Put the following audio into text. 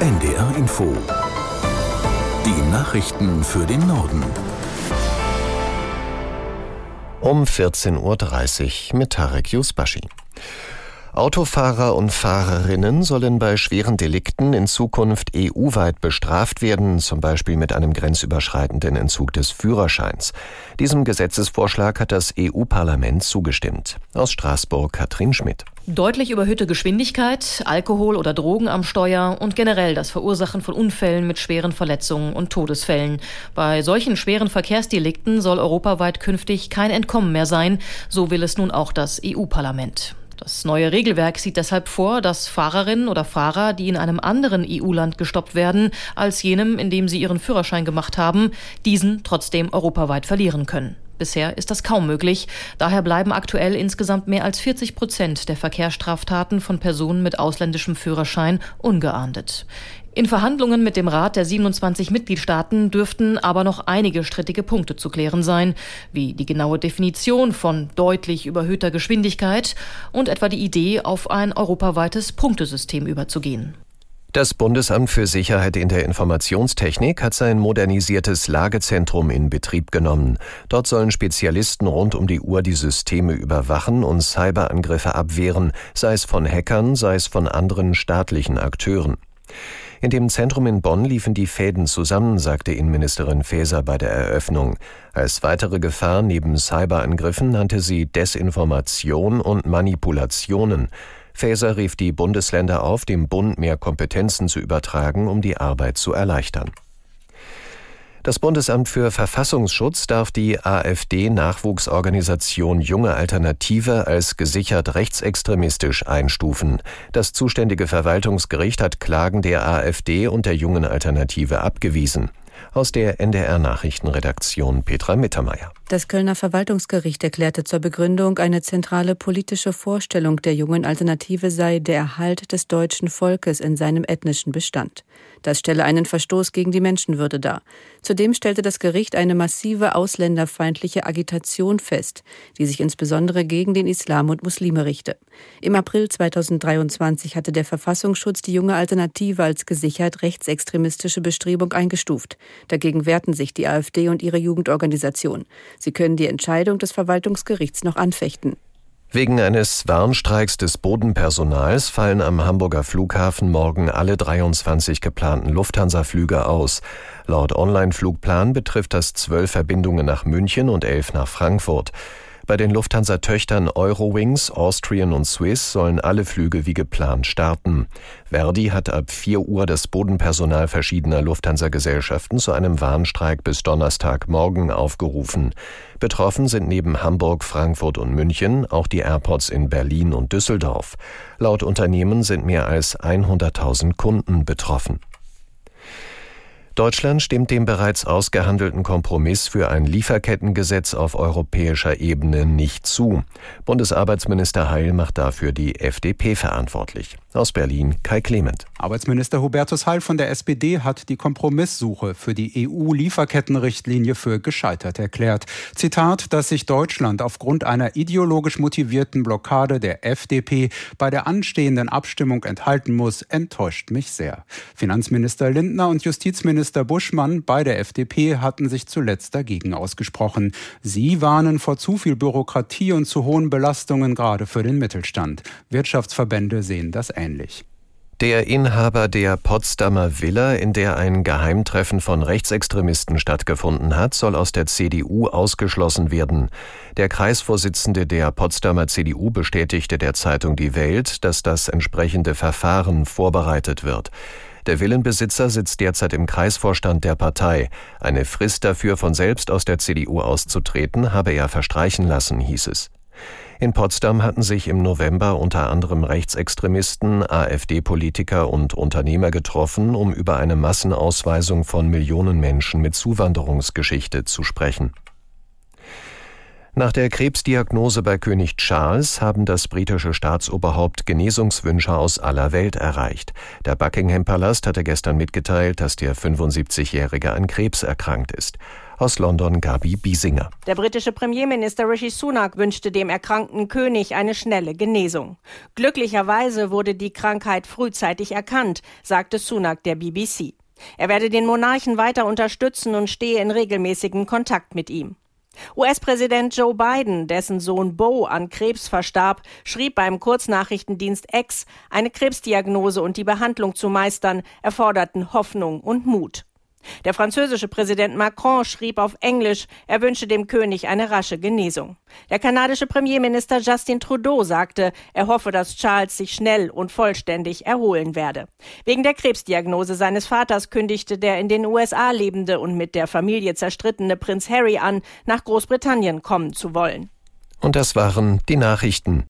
NDR Info. Die Nachrichten für den Norden. Um 14.30 Uhr mit Tarek Yusbashi. Autofahrer und Fahrerinnen sollen bei schweren Delikten in Zukunft EU-weit bestraft werden, zum Beispiel mit einem grenzüberschreitenden Entzug des Führerscheins. Diesem Gesetzesvorschlag hat das EU-Parlament zugestimmt. Aus Straßburg Katrin Schmidt. Deutlich überhöhte Geschwindigkeit, Alkohol oder Drogen am Steuer und generell das Verursachen von Unfällen mit schweren Verletzungen und Todesfällen. Bei solchen schweren Verkehrsdelikten soll europaweit künftig kein Entkommen mehr sein, so will es nun auch das EU-Parlament. Das neue Regelwerk sieht deshalb vor, dass Fahrerinnen oder Fahrer, die in einem anderen EU-Land gestoppt werden als jenem, in dem sie ihren Führerschein gemacht haben, diesen trotzdem europaweit verlieren können. Bisher ist das kaum möglich. Daher bleiben aktuell insgesamt mehr als 40 Prozent der Verkehrsstraftaten von Personen mit ausländischem Führerschein ungeahndet. In Verhandlungen mit dem Rat der 27 Mitgliedstaaten dürften aber noch einige strittige Punkte zu klären sein, wie die genaue Definition von deutlich überhöhter Geschwindigkeit und etwa die Idee, auf ein europaweites Punktesystem überzugehen. Das Bundesamt für Sicherheit in der Informationstechnik hat sein modernisiertes Lagezentrum in Betrieb genommen. Dort sollen Spezialisten rund um die Uhr die Systeme überwachen und Cyberangriffe abwehren, sei es von Hackern, sei es von anderen staatlichen Akteuren. In dem Zentrum in Bonn liefen die Fäden zusammen, sagte Innenministerin Faeser bei der Eröffnung. Als weitere Gefahr neben Cyberangriffen nannte sie Desinformation und Manipulationen. Faeser rief die Bundesländer auf, dem Bund mehr Kompetenzen zu übertragen, um die Arbeit zu erleichtern. Das Bundesamt für Verfassungsschutz darf die AfD-Nachwuchsorganisation Junge Alternative als gesichert rechtsextremistisch einstufen. Das zuständige Verwaltungsgericht hat Klagen der AfD und der Jungen Alternative abgewiesen. Aus der NDR Nachrichtenredaktion Petra Mittermeier. Das Kölner Verwaltungsgericht erklärte zur Begründung, eine zentrale politische Vorstellung der jungen Alternative sei der Erhalt des deutschen Volkes in seinem ethnischen Bestand. Das stelle einen Verstoß gegen die Menschenwürde dar. Zudem stellte das Gericht eine massive ausländerfeindliche Agitation fest, die sich insbesondere gegen den Islam und Muslime richte. Im April 2023 hatte der Verfassungsschutz die junge Alternative als gesichert rechtsextremistische Bestrebung eingestuft. Dagegen wehrten sich die AfD und ihre Jugendorganisation. Sie können die Entscheidung des Verwaltungsgerichts noch anfechten. Wegen eines Warnstreiks des Bodenpersonals fallen am Hamburger Flughafen morgen alle 23 geplanten Lufthansa-Flüge aus. Laut Online-Flugplan betrifft das zwölf Verbindungen nach München und elf nach Frankfurt. Bei den Lufthansa-Töchtern Eurowings, Austrian und Swiss sollen alle Flüge wie geplant starten. Verdi hat ab 4 Uhr das Bodenpersonal verschiedener Lufthansa-Gesellschaften zu einem Warnstreik bis Donnerstagmorgen aufgerufen. Betroffen sind neben Hamburg, Frankfurt und München auch die Airports in Berlin und Düsseldorf. Laut Unternehmen sind mehr als 100.000 Kunden betroffen. Deutschland stimmt dem bereits ausgehandelten Kompromiss für ein Lieferkettengesetz auf europäischer Ebene nicht zu. Bundesarbeitsminister Heil macht dafür die FDP verantwortlich. Aus Berlin Kai Clement. Arbeitsminister Hubertus Heil von der SPD hat die Kompromisssuche für die EU-Lieferkettenrichtlinie für gescheitert erklärt. Zitat, dass sich Deutschland aufgrund einer ideologisch motivierten Blockade der FDP bei der anstehenden Abstimmung enthalten muss, enttäuscht mich sehr. Finanzminister Lindner und Justizminister Buschmann bei der FDP hatten sich zuletzt dagegen ausgesprochen. Sie warnen vor zu viel Bürokratie und zu hohen Belastungen gerade für den Mittelstand. Wirtschaftsverbände sehen das ähnlich. Der Inhaber der Potsdamer Villa, in der ein Geheimtreffen von Rechtsextremisten stattgefunden hat, soll aus der CDU ausgeschlossen werden. Der Kreisvorsitzende der Potsdamer CDU bestätigte der Zeitung Die Welt, dass das entsprechende Verfahren vorbereitet wird. Der Villenbesitzer sitzt derzeit im Kreisvorstand der Partei. Eine Frist dafür, von selbst aus der CDU auszutreten, habe er verstreichen lassen, hieß es. In Potsdam hatten sich im November unter anderem Rechtsextremisten, AfD-Politiker und Unternehmer getroffen, um über eine Massenausweisung von Millionen Menschen mit Zuwanderungsgeschichte zu sprechen. Nach der Krebsdiagnose bei König Charles haben das britische Staatsoberhaupt Genesungswünsche aus aller Welt erreicht. Der Buckingham Palast hatte gestern mitgeteilt, dass der 75-Jährige an Krebs erkrankt ist. Aus London Gabi Biesinger. Der britische Premierminister Rishi Sunak wünschte dem erkrankten König eine schnelle Genesung. Glücklicherweise wurde die Krankheit frühzeitig erkannt, sagte Sunak der BBC. Er werde den Monarchen weiter unterstützen und stehe in regelmäßigem Kontakt mit ihm. US-Präsident Joe Biden, dessen Sohn Bo an Krebs verstarb, schrieb beim Kurznachrichtendienst X, eine Krebsdiagnose und die Behandlung zu meistern erforderten Hoffnung und Mut. Der französische Präsident Macron schrieb auf Englisch, er wünsche dem König eine rasche Genesung. Der kanadische Premierminister Justin Trudeau sagte, er hoffe, dass Charles sich schnell und vollständig erholen werde. Wegen der Krebsdiagnose seines Vaters kündigte der in den USA lebende und mit der Familie zerstrittene Prinz Harry an, nach Großbritannien kommen zu wollen. Und das waren die Nachrichten.